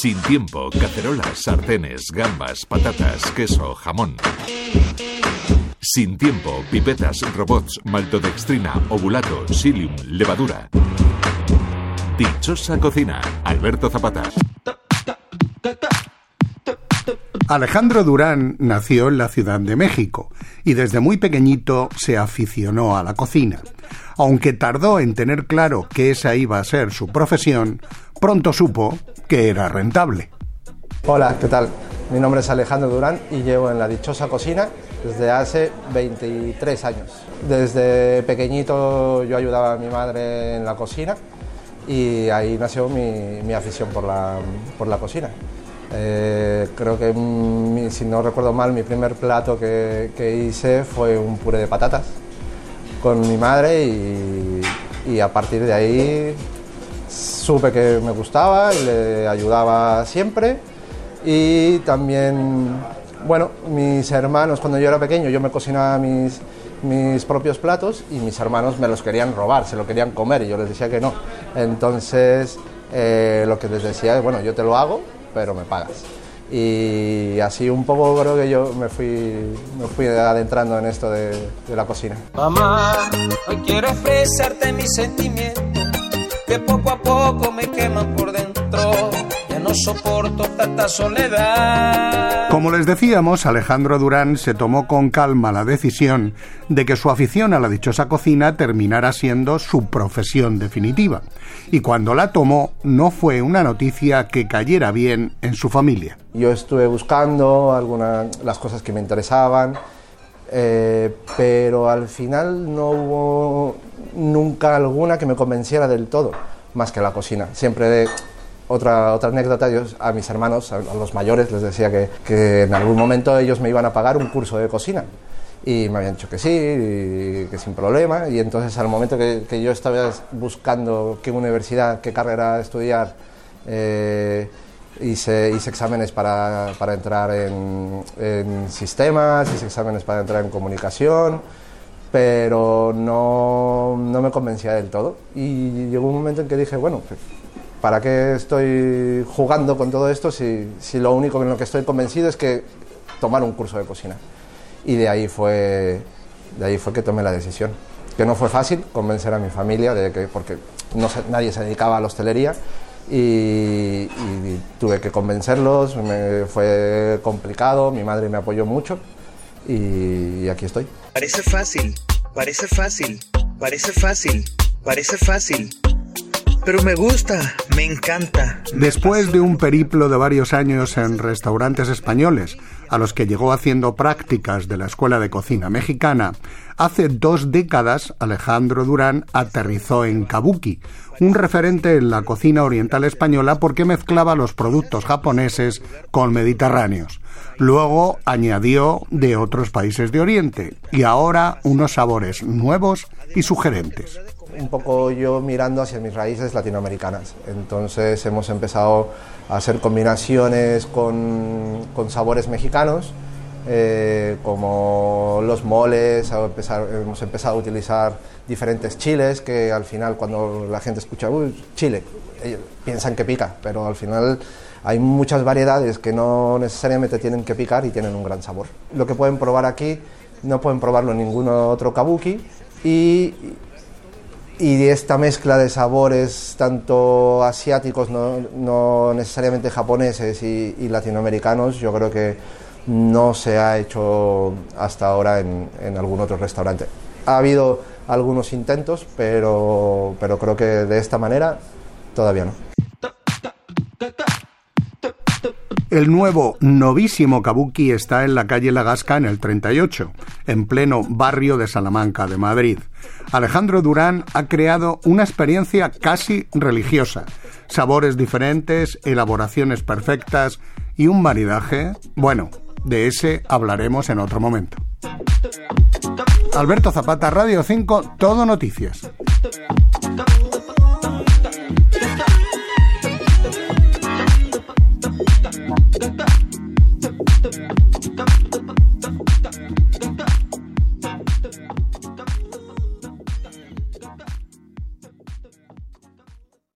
Sin tiempo, cacerolas, sartenes, gambas, patatas, queso, jamón. Sin tiempo, pipetas, robots, maltodextrina, ovulato, psyllium, levadura. Dichosa cocina, Alberto Zapata. Alejandro Durán nació en la Ciudad de México y desde muy pequeñito se aficionó a la cocina. Aunque tardó en tener claro que esa iba a ser su profesión, pronto supo que era rentable. Hola, ¿qué tal? Mi nombre es Alejandro Durán y llevo en la dichosa cocina desde hace 23 años. Desde pequeñito yo ayudaba a mi madre en la cocina y ahí nació mi, afición por la, por la cocina. Eh, creo que, si no recuerdo mal, mi primer plato que, hice fue un puré de patatas con mi madre y, a partir de ahí supe que me gustaba y le ayudaba siempre. Y también, bueno, mis hermanos, cuando yo era pequeño, yo me cocinaba mis, mis propios platos y mis hermanos me los querían robar, se lo querían comer y yo les decía que no. Entonces, eh, lo que les decía es, bueno, yo te lo hago, pero me pagas. Y así un poco creo que yo me fui, me fui adentrando en esto de, de la cocina. Mamá, hoy quiero expresarte mis sentimientos, que poco a poco me queman por dentro no soporto tanta soledad. Como les decíamos, Alejandro Durán se tomó con calma la decisión de que su afición a la dichosa cocina terminara siendo su profesión definitiva. Y cuando la tomó, no fue una noticia que cayera bien en su familia. Yo estuve buscando algunas las cosas que me interesaban, eh, pero al final no hubo nunca alguna que me convenciera del todo, más que la cocina. Siempre de otra, otra anécdota, yo a mis hermanos, a, los mayores, les decía que, que, en algún momento ellos me iban a pagar un curso de cocina. Y me habían dicho que sí, que sin problema. Y entonces al momento que, que, yo estaba buscando qué universidad, qué carrera estudiar, eh, hice, hice, exámenes para, para entrar en, en, sistemas, hice exámenes para entrar en comunicación, pero no, no me convencía del todo. Y llegó un momento en que dije, bueno, pues, ¿para qué estoy jugando con todo esto si, si, lo único en lo que estoy convencido es que tomar un curso de cocina? Y de ahí fue, de ahí fue que tomé la decisión. Que no fue fácil convencer a mi familia, de que, porque no nadie se dedicaba a la hostelería y, tuve que convencerlos, fue complicado, mi madre me apoyó mucho y, y aquí estoy. Parece fácil, parece fácil, parece fácil, parece fácil pero me gusta, me encanta. Después de un periplo de varios años en restaurantes españoles, a los que llegó haciendo prácticas de la Escuela de Cocina Mexicana, hace dos décadas Alejandro Durán aterrizó en Kabuki, un referente en la cocina oriental española porque mezclaba los productos japoneses con mediterráneos. Luego añadió de otros países de Oriente y ahora unos sabores nuevos y sugerentes un poco yo mirando hacia mis raíces latinoamericanas. Entonces hemos empezado a hacer combinaciones con, con sabores mexicanos, eh, como los moles, hemos empezado a utilizar diferentes chiles que al final cuando la gente escucha chile, piensan que pica, pero al final hay muchas variedades que no necesariamente tienen que picar y tienen un gran sabor. Lo que pueden probar aquí no pueden probarlo en ningún otro kabuki y y esta mezcla de sabores tanto asiáticos, no, necesariamente japoneses y, latinoamericanos, yo creo que no se ha hecho hasta ahora en, en, algún otro restaurante. Ha habido algunos intentos, pero, pero creo que de esta manera todavía no. El nuevo novísimo Kabuki está en la calle La Gasca en el 38, en pleno barrio de Salamanca de Madrid. Alejandro Durán ha creado una experiencia casi religiosa. Sabores diferentes, elaboraciones perfectas y un maridaje. Bueno, de ese hablaremos en otro momento. Alberto Zapata, Radio 5, Todo Noticias. 出た!